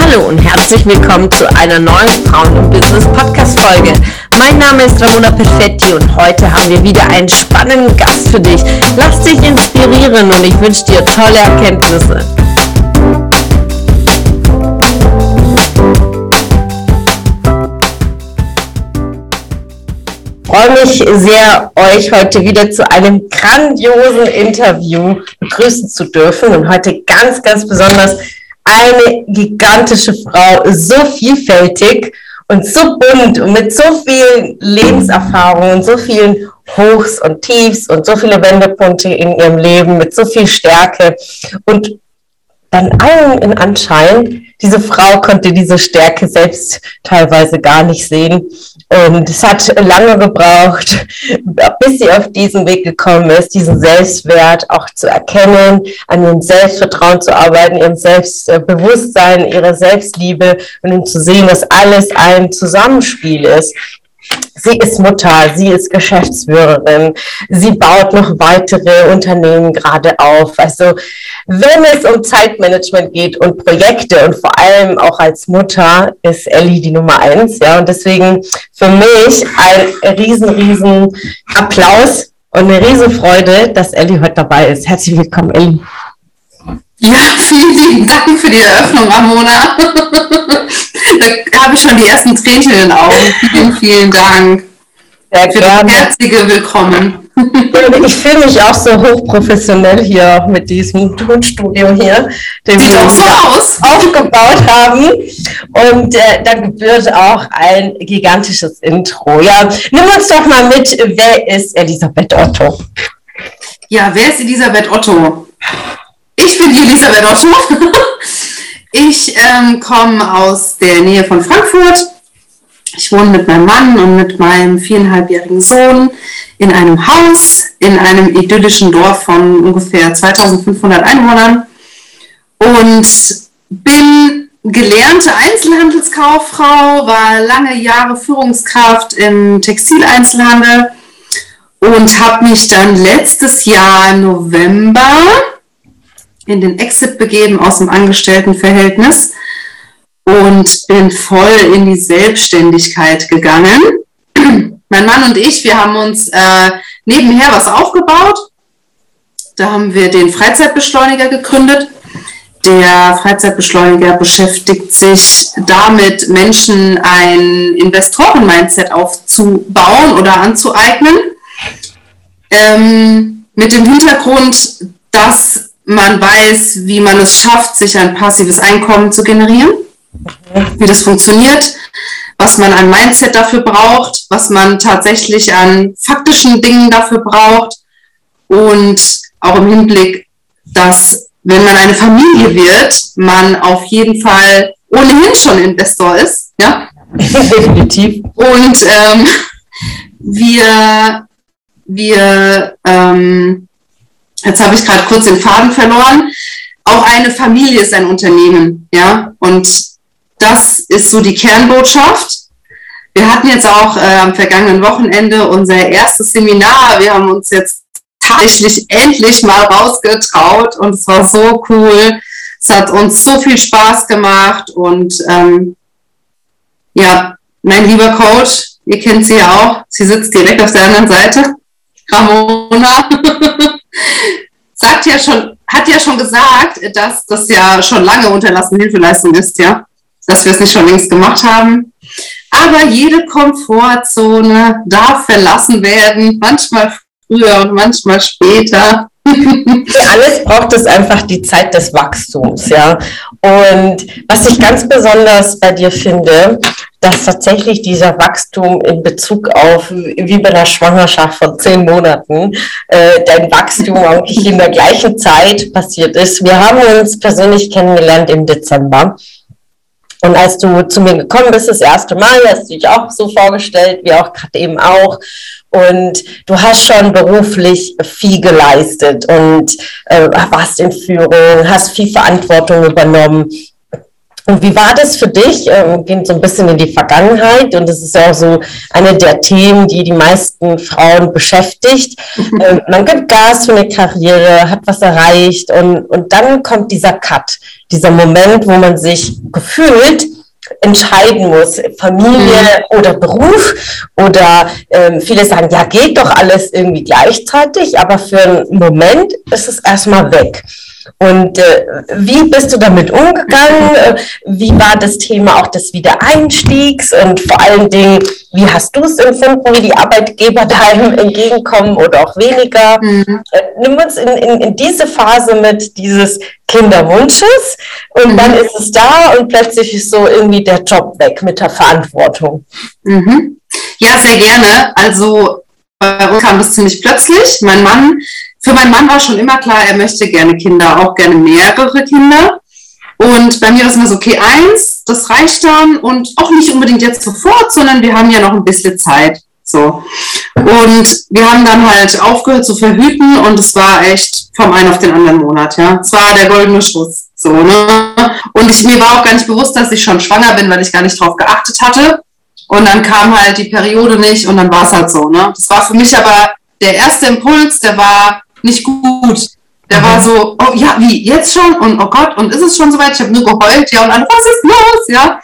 Hallo und herzlich willkommen zu einer neuen Frauen im Business Podcast Folge. Mein Name ist Ramona Perfetti und heute haben wir wieder einen spannenden Gast für dich. Lass dich inspirieren und ich wünsche dir tolle Erkenntnisse. Freue mich sehr, euch heute wieder zu einem grandiosen Interview begrüßen zu dürfen und heute ganz, ganz besonders eine gigantische Frau, so vielfältig und so bunt und mit so vielen Lebenserfahrungen, so vielen Hochs und Tiefs und so viele Wendepunkte in ihrem Leben, mit so viel Stärke und dann allen in Anschein, diese Frau konnte diese Stärke selbst teilweise gar nicht sehen. Und es hat lange gebraucht, bis sie auf diesen Weg gekommen ist, diesen Selbstwert auch zu erkennen, an ihrem Selbstvertrauen zu arbeiten, ihrem Selbstbewusstsein, ihrer Selbstliebe und um zu sehen, dass alles ein Zusammenspiel ist. Sie ist Mutter, sie ist Geschäftsführerin, sie baut noch weitere Unternehmen gerade auf. Also wenn es um Zeitmanagement geht und Projekte und vor allem auch als Mutter ist Ellie die Nummer eins. Ja, und deswegen für mich ein riesen, riesen Applaus und eine riesen Freude, dass Ellie heute dabei ist. Herzlich willkommen, Ellie. Ja, vielen lieben Dank für die Eröffnung, Ramona. da habe ich schon die ersten Tränchen in den Augen. Vielen, vielen Dank. Sehr für gerne. das herzliche Willkommen. Ich fühle mich auch so hochprofessionell hier mit diesem Tonstudio hier, den Sieht wir so aus. aufgebaut haben. Und äh, da gebührt auch ein gigantisches Intro. Ja, nimm uns doch mal mit, wer ist Elisabeth Otto? Ja, wer ist Elisabeth Otto? Ich bin Elisabeth Otto. Ich ähm, komme aus der Nähe von Frankfurt. Ich wohne mit meinem Mann und mit meinem viereinhalbjährigen Sohn in einem Haus in einem idyllischen Dorf von ungefähr 2500 Einwohnern und bin gelernte Einzelhandelskauffrau, war lange Jahre Führungskraft im Textileinzelhandel und habe mich dann letztes Jahr November in den Exit begeben aus dem Angestelltenverhältnis und bin voll in die Selbstständigkeit gegangen. mein Mann und ich, wir haben uns äh, nebenher was aufgebaut. Da haben wir den Freizeitbeschleuniger gegründet. Der Freizeitbeschleuniger beschäftigt sich damit, Menschen ein Investoren-Mindset aufzubauen oder anzueignen. Ähm, mit dem Hintergrund, dass man weiß, wie man es schafft, sich ein passives Einkommen zu generieren, wie das funktioniert, was man an Mindset dafür braucht, was man tatsächlich an faktischen Dingen dafür braucht und auch im Hinblick, dass wenn man eine Familie wird, man auf jeden Fall ohnehin schon Investor ist, ja. Definitiv. Und ähm, wir, wir ähm, jetzt habe ich gerade kurz den Faden verloren. Auch eine Familie ist ein Unternehmen, ja. Und das ist so die Kernbotschaft. Wir hatten jetzt auch äh, am vergangenen Wochenende unser erstes Seminar. Wir haben uns jetzt tatsächlich endlich mal rausgetraut und es war so cool. Es hat uns so viel Spaß gemacht und ähm, ja, mein lieber Coach, ihr kennt sie ja auch, sie sitzt direkt auf der anderen Seite, Ramona. sagt ja schon, hat ja schon gesagt, dass das ja schon lange unterlassene Hilfeleistung ist, ja, dass wir es nicht schon längst gemacht haben. Aber jede Komfortzone darf verlassen werden, manchmal früher und manchmal später. Für alles braucht es einfach die Zeit des Wachstums, ja. Und was ich ganz besonders bei dir finde, dass tatsächlich dieser Wachstum in Bezug auf, wie bei einer Schwangerschaft von zehn Monaten, äh, dein Wachstum eigentlich in der gleichen Zeit passiert ist. Wir haben uns persönlich kennengelernt im Dezember. Und als du zu mir gekommen bist, das erste Mal, hast du dich auch so vorgestellt, wie auch gerade eben auch. Und du hast schon beruflich viel geleistet und äh, warst in Führung, hast viel Verantwortung übernommen. Und wie war das für dich? Ähm, gehen so ein bisschen in die Vergangenheit und das ist ja auch so eine der Themen, die die meisten Frauen beschäftigt. ähm, man gibt Gas für eine Karriere, hat was erreicht und, und dann kommt dieser Cut, dieser Moment, wo man sich gefühlt entscheiden muss, Familie mhm. oder Beruf oder ähm, viele sagen, ja, geht doch alles irgendwie gleichzeitig, aber für einen Moment ist es erstmal weg. Und äh, wie bist du damit umgegangen? Äh, wie war das Thema auch des Wiedereinstiegs? Und vor allen Dingen, wie hast du es empfunden, wie die Arbeitgeber deinem entgegenkommen oder auch weniger? Mhm. Äh, nimm uns in, in, in diese Phase mit dieses Kinderwunsches und mhm. dann ist es da und plötzlich ist so irgendwie der Job weg mit der Verantwortung. Mhm. Ja, sehr gerne. Also bei uns kam das ziemlich plötzlich. Mein Mann für meinen Mann war schon immer klar, er möchte gerne Kinder, auch gerne mehrere Kinder. Und bei mir es immer so, okay, eins, das reicht dann und auch nicht unbedingt jetzt sofort, sondern wir haben ja noch ein bisschen Zeit. So. Und wir haben dann halt aufgehört zu verhüten und es war echt vom einen auf den anderen Monat, ja. Es war der goldene Schuss. So, ne? Und ich, mir war auch gar nicht bewusst, dass ich schon schwanger bin, weil ich gar nicht drauf geachtet hatte. Und dann kam halt die Periode nicht und dann war es halt so, ne? Das war für mich aber der erste Impuls, der war, nicht gut. Der war so, oh ja, wie, jetzt schon? Und oh Gott, und ist es schon soweit? Ich habe nur geheult, ja, und dann, was ist los? Ja.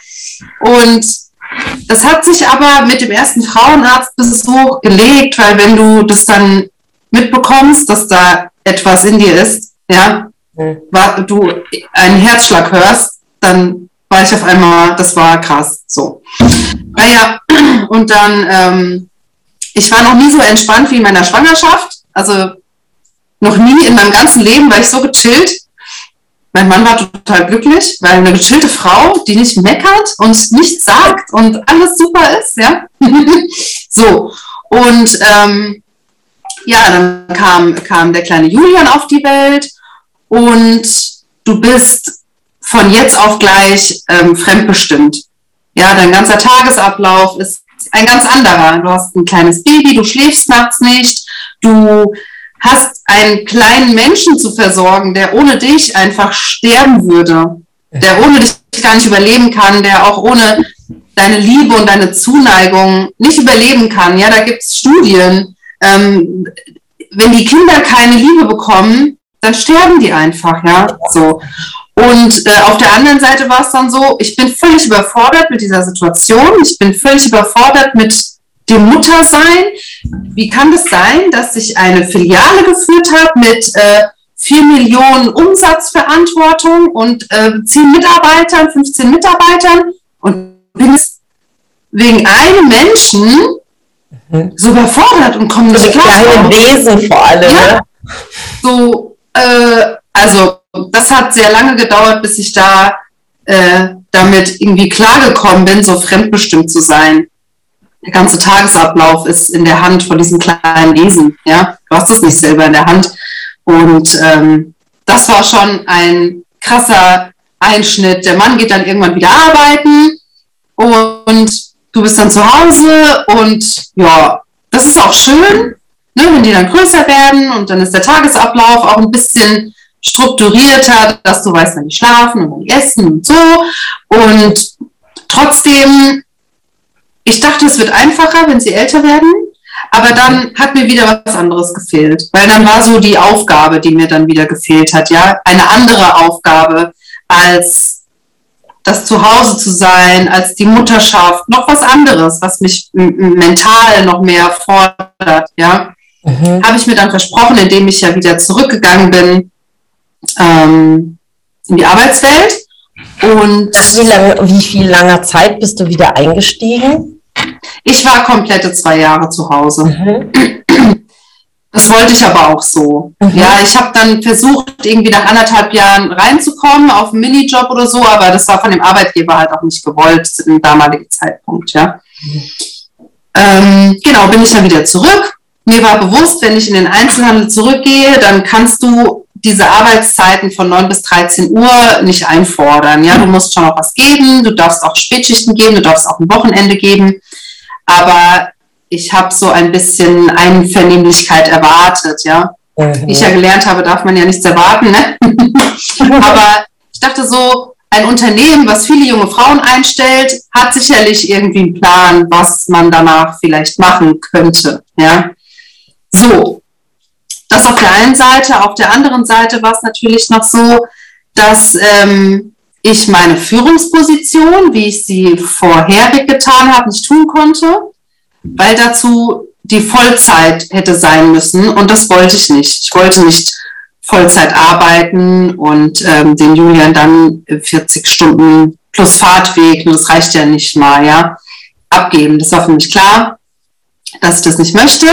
Und das hat sich aber mit dem ersten Frauenarztbesuch gelegt, weil wenn du das dann mitbekommst, dass da etwas in dir ist, ja, mhm. du einen Herzschlag hörst, dann war ich auf einmal, das war krass, so. Naja, und dann, ähm, ich war noch nie so entspannt wie in meiner Schwangerschaft. Also noch nie in meinem ganzen Leben war ich so gechillt. Mein Mann war total glücklich, weil eine gechillte Frau, die nicht meckert und nichts sagt und alles super ist, ja. so. Und ähm, ja, dann kam, kam der kleine Julian auf die Welt und du bist von jetzt auf gleich ähm, fremdbestimmt. Ja, dein ganzer Tagesablauf ist ein ganz anderer. Du hast ein kleines Baby, du schläfst nachts nicht, du hast einen kleinen Menschen zu versorgen, der ohne dich einfach sterben würde, der ohne dich gar nicht überleben kann, der auch ohne deine Liebe und deine Zuneigung nicht überleben kann. Ja, da gibt es Studien. Ähm, wenn die Kinder keine Liebe bekommen, dann sterben die einfach, ja, so. Und äh, auf der anderen Seite war es dann so, ich bin völlig überfordert mit dieser Situation, ich bin völlig überfordert mit dem Muttersein. Wie kann es das sein, dass ich eine Filiale geführt habe mit äh, 4 Millionen Umsatzverantwortung und äh, 10 Mitarbeitern, 15 Mitarbeitern und bin es wegen einem Menschen mhm. so überfordert und komme nicht klar. Kleine Wesen vor allem. Ja, ne? So, äh, also das hat sehr lange gedauert, bis ich da äh, damit irgendwie klargekommen bin, so fremdbestimmt zu sein der ganze Tagesablauf ist in der Hand von diesem kleinen Wesen. Ja, du hast es nicht selber in der Hand. Und ähm, das war schon ein krasser Einschnitt. Der Mann geht dann irgendwann wieder arbeiten und du bist dann zu Hause und ja, das ist auch schön, ne, wenn die dann größer werden und dann ist der Tagesablauf auch ein bisschen strukturierter, dass du weißt, wann die schlafen und wann die essen und so. Und trotzdem ich dachte, es wird einfacher, wenn sie älter werden. Aber dann hat mir wieder was anderes gefehlt, weil dann war so die Aufgabe, die mir dann wieder gefehlt hat, ja, eine andere Aufgabe als das Zuhause zu sein, als die Mutterschaft, noch was anderes, was mich mental noch mehr fordert, ja. Mhm. Habe ich mir dann versprochen, indem ich ja wieder zurückgegangen bin ähm, in die Arbeitswelt und wie, lang, wie viel langer Zeit bist du wieder eingestiegen? Ich war komplette zwei Jahre zu Hause. Mhm. Das wollte ich aber auch so. Mhm. Ja, ich habe dann versucht, irgendwie nach anderthalb Jahren reinzukommen auf einen Minijob oder so, aber das war von dem Arbeitgeber halt auch nicht gewollt zu dem damaligen Zeitpunkt, ja. Mhm. Ähm, genau, bin ich dann wieder zurück. Mir war bewusst, wenn ich in den Einzelhandel zurückgehe, dann kannst du diese Arbeitszeiten von 9 bis 13 Uhr nicht einfordern. Ja, du musst schon noch was geben, du darfst auch Spätschichten geben, du darfst auch ein Wochenende geben. Aber ich habe so ein bisschen Einvernehmlichkeit erwartet, ja. Mhm. Wie ich ja gelernt habe, darf man ja nichts erwarten, ne? Aber ich dachte so, ein Unternehmen, was viele junge Frauen einstellt, hat sicherlich irgendwie einen Plan, was man danach vielleicht machen könnte. Ja, so. Das auf der einen Seite. Auf der anderen Seite war es natürlich noch so, dass ähm, ich meine Führungsposition, wie ich sie vorherig getan habe, nicht tun konnte, weil dazu die Vollzeit hätte sein müssen und das wollte ich nicht. Ich wollte nicht Vollzeit arbeiten und ähm, den Julian dann 40 Stunden plus Fahrtweg, das reicht ja nicht mal, ja, abgeben. Das war für mich klar, dass ich das nicht möchte.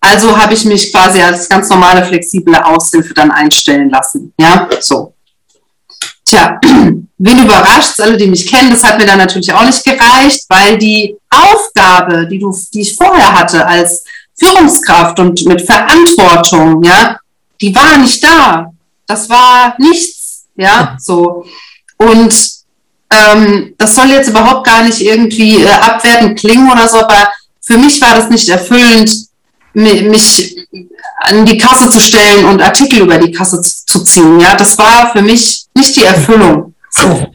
Also habe ich mich quasi als ganz normale flexible Aushilfe dann einstellen lassen, ja, so. Tja, wen überrascht alle, die mich kennen, das hat mir dann natürlich auch nicht gereicht, weil die Aufgabe, die du, die ich vorher hatte als Führungskraft und mit Verantwortung, ja, die war nicht da. Das war nichts, ja, so. Und ähm, das soll jetzt überhaupt gar nicht irgendwie äh, abwertend klingen oder so, aber für mich war das nicht erfüllend, mich an die Kasse zu stellen und Artikel über die Kasse zu ziehen. Ja, das war für mich nicht die Erfüllung. So.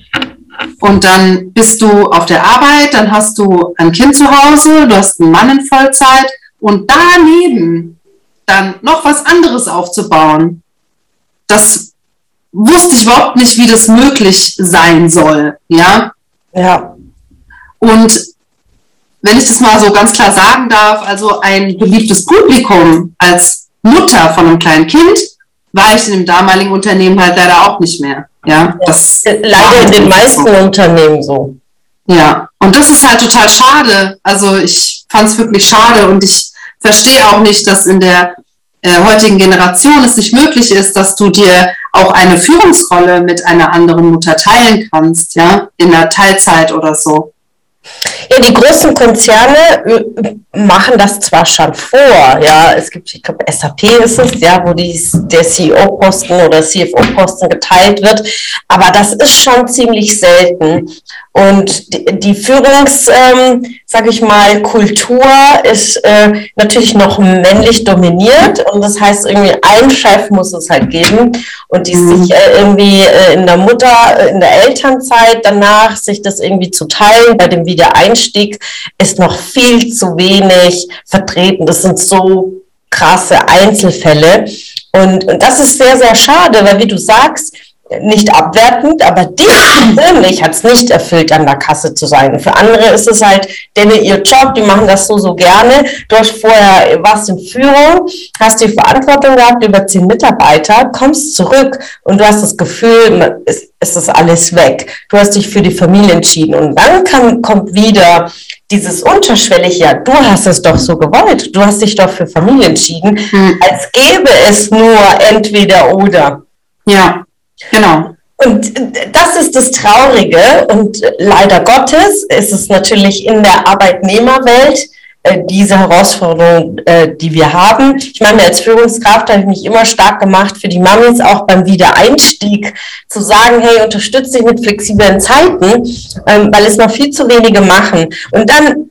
Und dann bist du auf der Arbeit, dann hast du ein Kind zu Hause, du hast einen Mann in Vollzeit und daneben dann noch was anderes aufzubauen, das wusste ich überhaupt nicht, wie das möglich sein soll. Ja. Ja. Und wenn ich das mal so ganz klar sagen darf, also ein beliebtes Publikum als Mutter von einem kleinen Kind war ich in dem damaligen Unternehmen halt leider auch nicht mehr. Ja, das leider in den meisten so. Unternehmen so. Ja, und das ist halt total schade. Also ich fand es wirklich schade und ich verstehe auch nicht, dass in der äh, heutigen Generation es nicht möglich ist, dass du dir auch eine Führungsrolle mit einer anderen Mutter teilen kannst, ja, in der Teilzeit oder so. Ja, die großen Konzerne äh, machen das zwar schon vor, ja, es gibt, ich glaube, SAP ist es, ja, wo die, der CEO-Posten oder CFO-Posten geteilt wird, aber das ist schon ziemlich selten. Und die, die Führungs, ähm, sage ich mal, Kultur ist äh, natürlich noch männlich dominiert und das heißt irgendwie ein Chef muss es halt geben und die mhm. sich äh, irgendwie äh, in der Mutter, äh, in der Elternzeit danach sich das irgendwie zu teilen bei dem Wiedereinstieg ist noch viel zu wenig vertreten. Das sind so krasse Einzelfälle und, und das ist sehr, sehr schade, weil wie du sagst, nicht abwertend, aber dich persönlich hat es nicht erfüllt, an der Kasse zu sein. Für andere ist es halt denn ihr Job, die machen das so, so gerne. Du hast vorher, warst in Führung, hast die Verantwortung gehabt über zehn Mitarbeiter, kommst zurück und du hast das Gefühl, es, es ist alles weg. Du hast dich für die Familie entschieden und dann kann, kommt wieder dieses unterschwellig, ja, du hast es doch so gewollt, du hast dich doch für Familie entschieden, mhm. als gäbe es nur entweder oder. Ja, Genau. Und das ist das Traurige. Und leider Gottes ist es natürlich in der Arbeitnehmerwelt äh, diese Herausforderung, äh, die wir haben. Ich meine, als Führungskraft habe ich mich immer stark gemacht für die Mamis, auch beim Wiedereinstieg, zu sagen, hey, unterstütze dich mit flexiblen Zeiten, ähm, weil es noch viel zu wenige machen. Und dann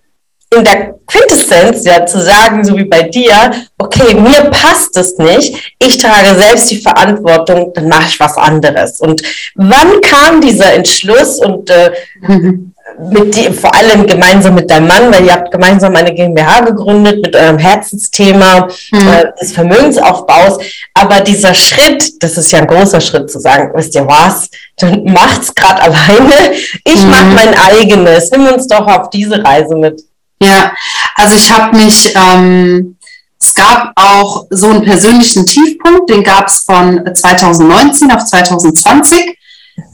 in der Quintessenz ja zu sagen, so wie bei dir, okay, mir passt es nicht, ich trage selbst die Verantwortung, dann mache ich was anderes. Und wann kam dieser Entschluss und äh, mit die, vor allem gemeinsam mit deinem Mann, weil ihr habt gemeinsam eine GmbH gegründet mit eurem Herzensthema mhm. äh, des Vermögensaufbaus. Aber dieser Schritt, das ist ja ein großer Schritt zu sagen, wisst ihr was, dann macht's gerade alleine. Ich mhm. mache mein eigenes. Nimm uns doch auf diese Reise mit. Ja, also ich habe mich, ähm, es gab auch so einen persönlichen Tiefpunkt, den gab es von 2019 auf 2020.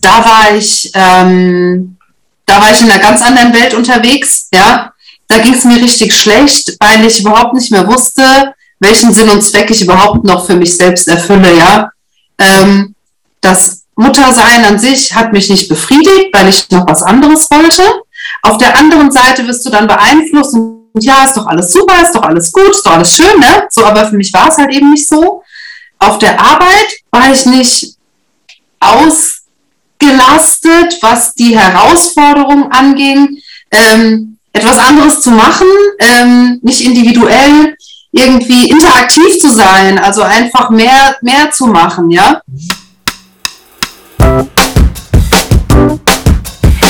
Da war ich, ähm, da war ich in einer ganz anderen Welt unterwegs, ja. Da ging es mir richtig schlecht, weil ich überhaupt nicht mehr wusste, welchen Sinn und Zweck ich überhaupt noch für mich selbst erfülle, ja. Ähm, das Muttersein an sich hat mich nicht befriedigt, weil ich noch was anderes wollte. Auf der anderen Seite wirst du dann beeinflusst und ja, ist doch alles super, ist doch alles gut, ist doch alles schön, ne? So, aber für mich war es halt eben nicht so. Auf der Arbeit war ich nicht ausgelastet, was die Herausforderung anging, ähm, etwas anderes zu machen, ähm, nicht individuell irgendwie interaktiv zu sein, also einfach mehr, mehr zu machen, ja.